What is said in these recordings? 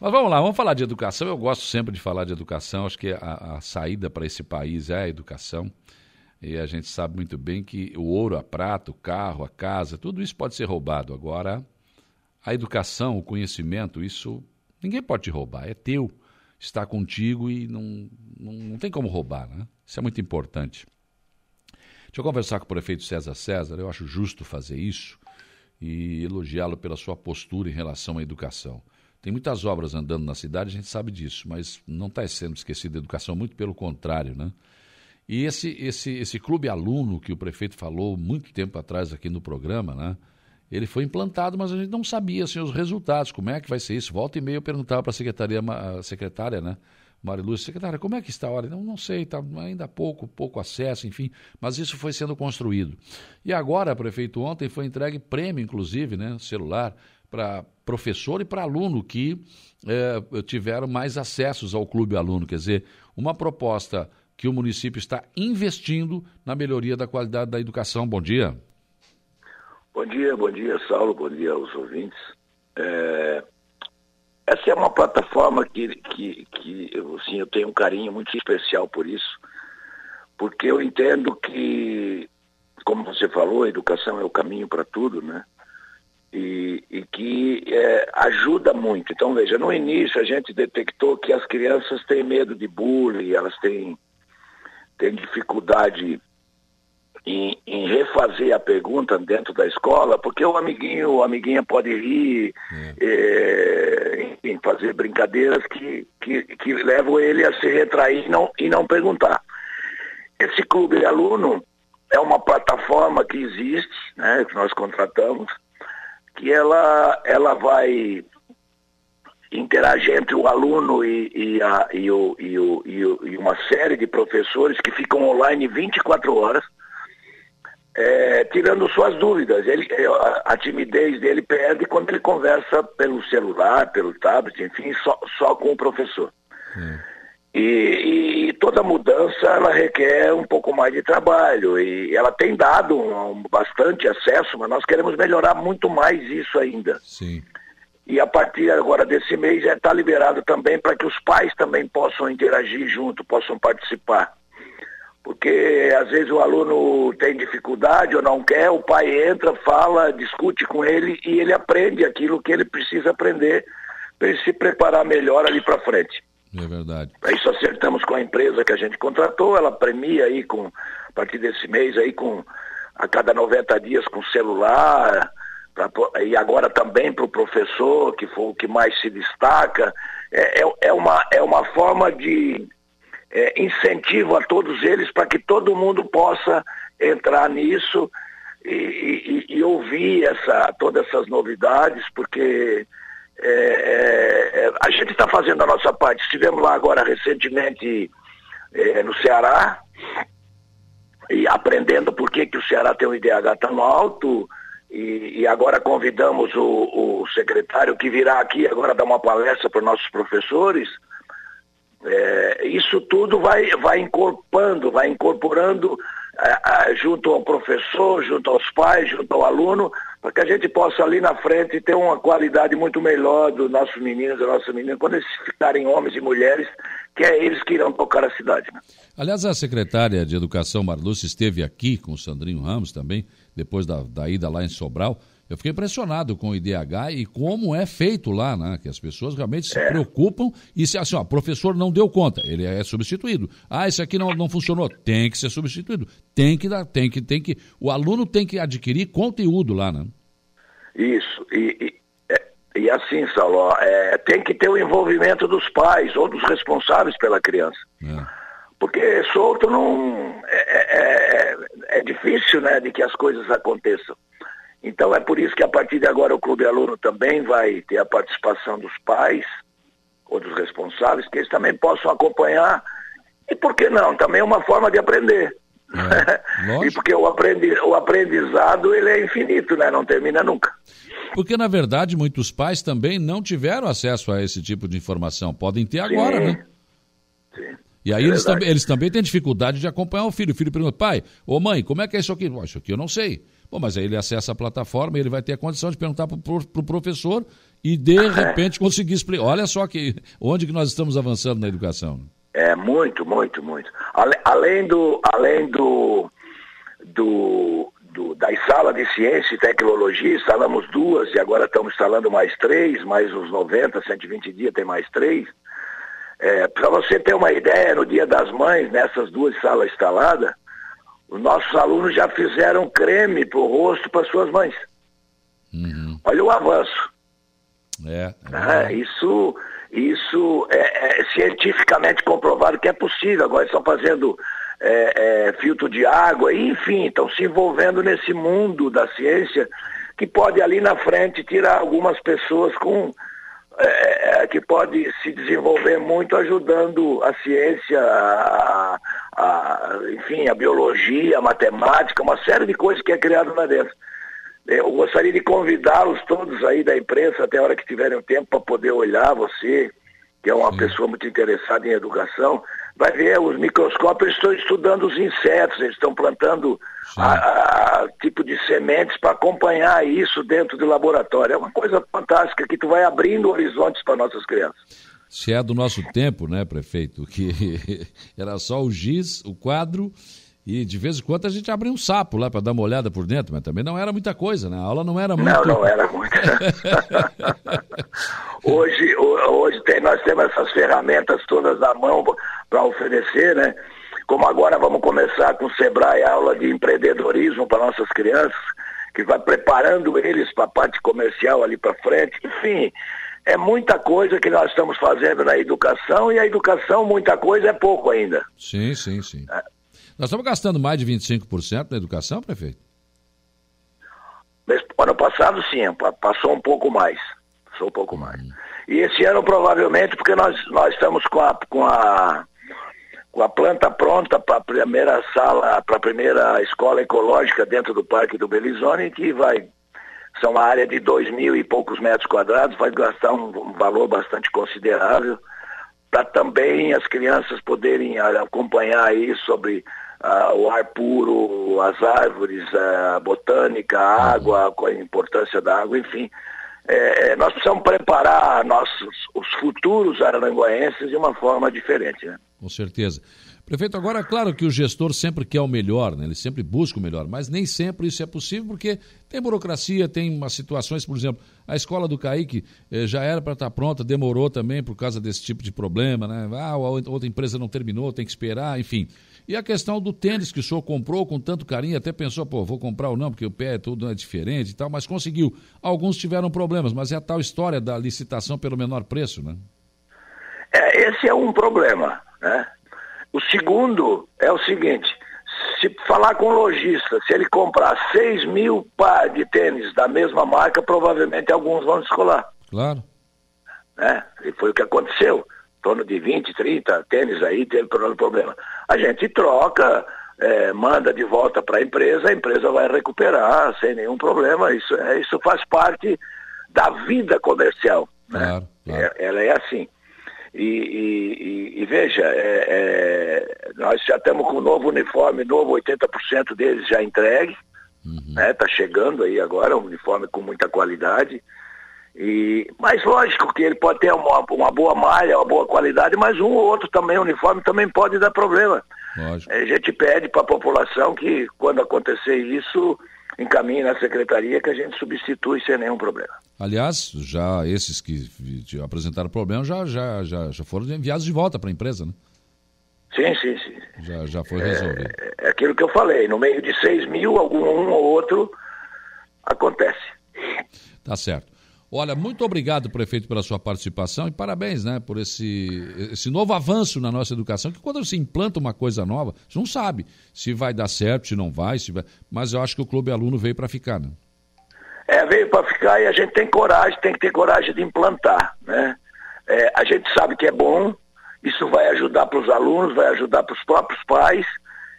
Mas vamos lá, vamos falar de educação. Eu gosto sempre de falar de educação. Acho que a, a saída para esse país é a educação. E a gente sabe muito bem que o ouro, a prata, o carro, a casa, tudo isso pode ser roubado. Agora, a educação, o conhecimento, isso ninguém pode te roubar, é teu, está contigo e não, não, não tem como roubar, né? Isso é muito importante. Deixa eu conversar com o prefeito César César, eu acho justo fazer isso e elogiá-lo pela sua postura em relação à educação. Tem muitas obras andando na cidade, a gente sabe disso, mas não está sendo esquecida a educação, muito pelo contrário, né? E esse, esse, esse clube aluno que o prefeito falou muito tempo atrás aqui no programa, né? Ele foi implantado, mas a gente não sabia assim, os resultados, como é que vai ser isso. Volta e meia eu perguntava para a secretaria, a secretária, né? Mariluz, secretária, como é que está a hora? Não, não sei, tá ainda pouco, pouco acesso, enfim, mas isso foi sendo construído. E agora, prefeito, ontem foi entregue prêmio, inclusive, né, celular, para professor e para aluno que é, tiveram mais acessos ao clube aluno. Quer dizer, uma proposta que o município está investindo na melhoria da qualidade da educação. Bom dia. Bom dia, bom dia, Saulo, bom dia aos ouvintes. É, essa é uma plataforma que, que, que assim, eu tenho um carinho muito especial por isso, porque eu entendo que, como você falou, a educação é o caminho para tudo, né? E, e que é, ajuda muito. Então, veja, no início a gente detectou que as crianças têm medo de bullying, elas têm tem dificuldade em, em, refazer a pergunta dentro da escola, porque o amiguinho, o amiguinha pode rir, é. É, enfim, fazer brincadeiras que, que, que, levam ele a se retrair e não, e não perguntar. Esse clube de aluno é uma plataforma que existe, né, que nós contratamos, que ela, ela vai interage entre o aluno e, e, a, e, o, e, o, e, uma série de professores que ficam online 24 horas, é, tirando suas dúvidas. Ele, é, a, a, timidez dele perde quando ele conversa pelo celular, pelo tablet, enfim, só, só com o professor. Hum. E, e, toda mudança ela requer um pouco mais de trabalho e ela tem dado um, bastante acesso, mas nós queremos melhorar muito mais isso ainda. Sim. E a partir agora desse mês já está liberado também para que os pais também possam interagir junto, possam participar. Porque às vezes o aluno tem dificuldade ou não quer, o pai entra, fala, discute com ele e ele aprende aquilo que ele precisa aprender para ele se preparar melhor ali para frente. É verdade. Para isso acertamos com a empresa que a gente contratou, ela premia aí com, a partir desse mês aí com a cada 90 dias com celular, pra, e agora também para o professor, que foi o que mais se destaca, é, é, é uma, é uma forma de é, incentivo a todos eles para que todo mundo possa entrar nisso e, e, e ouvir essa, todas essas novidades, porque é, é, é gente está fazendo a nossa parte. Estivemos lá agora recentemente é, no Ceará, e aprendendo por que, que o Ceará tem um IDH tão alto, e, e, agora convidamos o, o, secretário que virá aqui agora dar uma palestra para os nossos professores. É, isso tudo vai, vai incorporando, vai incorporando é, é, junto ao professor, junto aos pais, junto ao aluno, para que a gente possa ali na frente ter uma qualidade muito melhor dos nossos meninos, das nossas meninas, quando eles ficarem homens e mulheres, que é eles que irão tocar a cidade. Né? Aliás, a secretária de Educação, Marluce, esteve aqui com o Sandrinho Ramos também, depois da, da ida lá em Sobral. Eu fiquei impressionado com o IDH e como é feito lá, né? Que as pessoas realmente se é. preocupam e se assim, ó, professor não deu conta, ele é substituído. Ah, esse aqui não, não funcionou, tem que ser substituído. Tem que dar, tem que, tem que. O aluno tem que adquirir conteúdo lá, né? Isso. E, e, é, e assim, Saulo, é, tem que ter o envolvimento dos pais ou dos responsáveis pela criança. É. Porque solto não. É, é, é, é, difícil, né, de que as coisas aconteçam. Então é por isso que a partir de agora o Clube Aluno também vai ter a participação dos pais ou dos responsáveis, que eles também possam acompanhar. E por que não? Também é uma forma de aprender. É, e porque o, aprendi, o aprendizado ele é infinito, né? Não termina nunca. Porque, na verdade, muitos pais também não tiveram acesso a esse tipo de informação. Podem ter agora, Sim. né? Sim. E aí é eles, também, eles também têm dificuldade de acompanhar o filho. O filho pergunta, pai, ô mãe, como é que é isso aqui? Bom, isso aqui eu não sei. Bom, mas aí ele acessa a plataforma e ele vai ter a condição de perguntar para o pro professor e de repente conseguir explicar. Olha só que, onde que nós estamos avançando na educação. É, muito, muito, muito. Além do, além do, do, do, das salas de ciência e tecnologia, instalamos duas e agora estamos instalando mais três, mais uns 90, 120 dias tem mais três. É, Para você ter uma ideia, no Dia das Mães, nessas duas salas instaladas, os nossos alunos já fizeram creme para o rosto para suas mães. Uhum. Olha o avanço. É, é. é isso isso é, é, cientificamente comprovado que é possível. Agora estão fazendo é, é, filtro de água, enfim, estão se envolvendo nesse mundo da ciência que pode ali na frente tirar algumas pessoas com é, é, que pode se desenvolver muito ajudando a ciência, a, a, enfim, a biologia, a matemática, uma série de coisas que é criado lá dentro. Eu gostaria de convidá-los todos aí da imprensa, até a hora que tiverem tempo, para poder olhar você, que é uma Sim. pessoa muito interessada em educação, vai ver os microscópios estão estudando os insetos, eles estão plantando a, a, tipo de sementes para acompanhar isso dentro do laboratório. É uma coisa fantástica que tu vai abrindo horizontes para nossas crianças. Se é do nosso tempo, né, prefeito, que era só o giz, o quadro e de vez em quando a gente abria um sapo lá para dar uma olhada por dentro, mas também não era muita coisa, né? A aula não era muito. Não, não era muita. hoje, hoje tem, nós temos essas ferramentas todas à mão para oferecer, né? Como agora vamos começar com o Sebrae aula de empreendedorismo para nossas crianças, que vai preparando eles para a parte comercial ali para frente. Enfim, é muita coisa que nós estamos fazendo na educação e a educação, muita coisa é pouco ainda. Sim, sim, sim. É. Nós estamos gastando mais de 25% na educação, prefeito? Ano passado, sim, passou um pouco mais. Passou um pouco mais. Uhum. E esse ano, provavelmente, porque nós, nós estamos com a, com a, com a planta pronta para a primeira sala, para a primeira escola ecológica dentro do Parque do Belizone, que vai. São uma área de dois mil e poucos metros quadrados, vai gastar um, um valor bastante considerável para também as crianças poderem acompanhar aí sobre uh, o ar puro, as árvores, a botânica, a água, a importância da água, enfim. É, é, nós precisamos preparar nossos, os futuros araranguaenses de uma forma diferente. Né? Com certeza. Prefeito, agora é claro que o gestor sempre quer o melhor, né? ele sempre busca o melhor, mas nem sempre isso é possível porque tem burocracia, tem umas situações, por exemplo, a escola do Caíque eh, já era para estar tá pronta, demorou também por causa desse tipo de problema, né? Ah, a outra empresa não terminou, tem que esperar, enfim. E a questão do tênis que o senhor comprou com tanto carinho, até pensou, pô, vou comprar ou não, porque o pé é tudo é diferente e tal, mas conseguiu. Alguns tiveram problemas, mas é a tal história da licitação pelo menor preço, né? É, esse é um problema, né? O segundo é o seguinte, se falar com o lojista, se ele comprar 6 mil par de tênis da mesma marca, provavelmente alguns vão descolar. Claro. Né? E foi o que aconteceu torno de 20, 30 tênis aí, teve problema. A gente troca, é, manda de volta para a empresa, a empresa vai recuperar sem nenhum problema. Isso, é, isso faz parte da vida comercial. Né? Claro, claro. É, ela é assim. E, e, e veja, é, é, nós já estamos com o novo uniforme, novo 80% deles já entregue. Está uhum. né? Tá chegando aí agora, um uniforme com muita qualidade. E, mas lógico que ele pode ter uma, uma boa malha, uma boa qualidade, mas um ou outro também, uniforme também pode dar problema. Lógico. A gente pede para a população que quando acontecer isso, encaminhe na secretaria que a gente substitui sem nenhum problema. Aliás, já esses que apresentaram problema já, já, já, já foram enviados de volta para a empresa, né? Sim, sim, sim. Já, já foi resolvido. É, é aquilo que eu falei, no meio de 6 mil, algum um ou outro acontece. Tá certo. Olha, muito obrigado, prefeito, pela sua participação e parabéns, né, por esse, esse novo avanço na nossa educação, que quando você implanta uma coisa nova, você não sabe se vai dar certo, se não vai, se vai... mas eu acho que o Clube Aluno veio para ficar, né? É, veio para ficar e a gente tem coragem, tem que ter coragem de implantar, né? É, a gente sabe que é bom, isso vai ajudar para os alunos, vai ajudar para os próprios pais,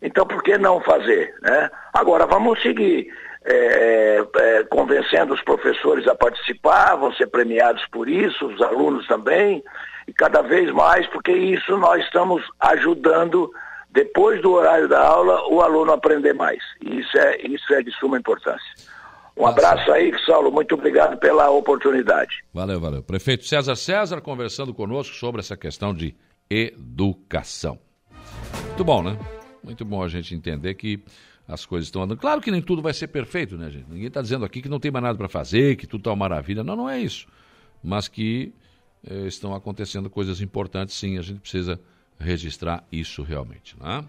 então por que não fazer, né? Agora, vamos seguir é, é, convencendo os professores a participar, vão ser premiados por isso, os alunos também. e cada vez mais, porque isso nós estamos ajudando, depois do horário da aula, o aluno a aprender mais. E isso é, isso é de suma importância. Um abraço aí, Saulo. Muito obrigado pela oportunidade. Valeu, valeu. Prefeito César César conversando conosco sobre essa questão de educação. Muito bom, né? Muito bom a gente entender que as coisas estão andando. Claro que nem tudo vai ser perfeito, né, gente? Ninguém está dizendo aqui que não tem mais nada para fazer, que tudo está uma maravilha. Não, não é isso. Mas que eh, estão acontecendo coisas importantes, sim. A gente precisa registrar isso realmente, né?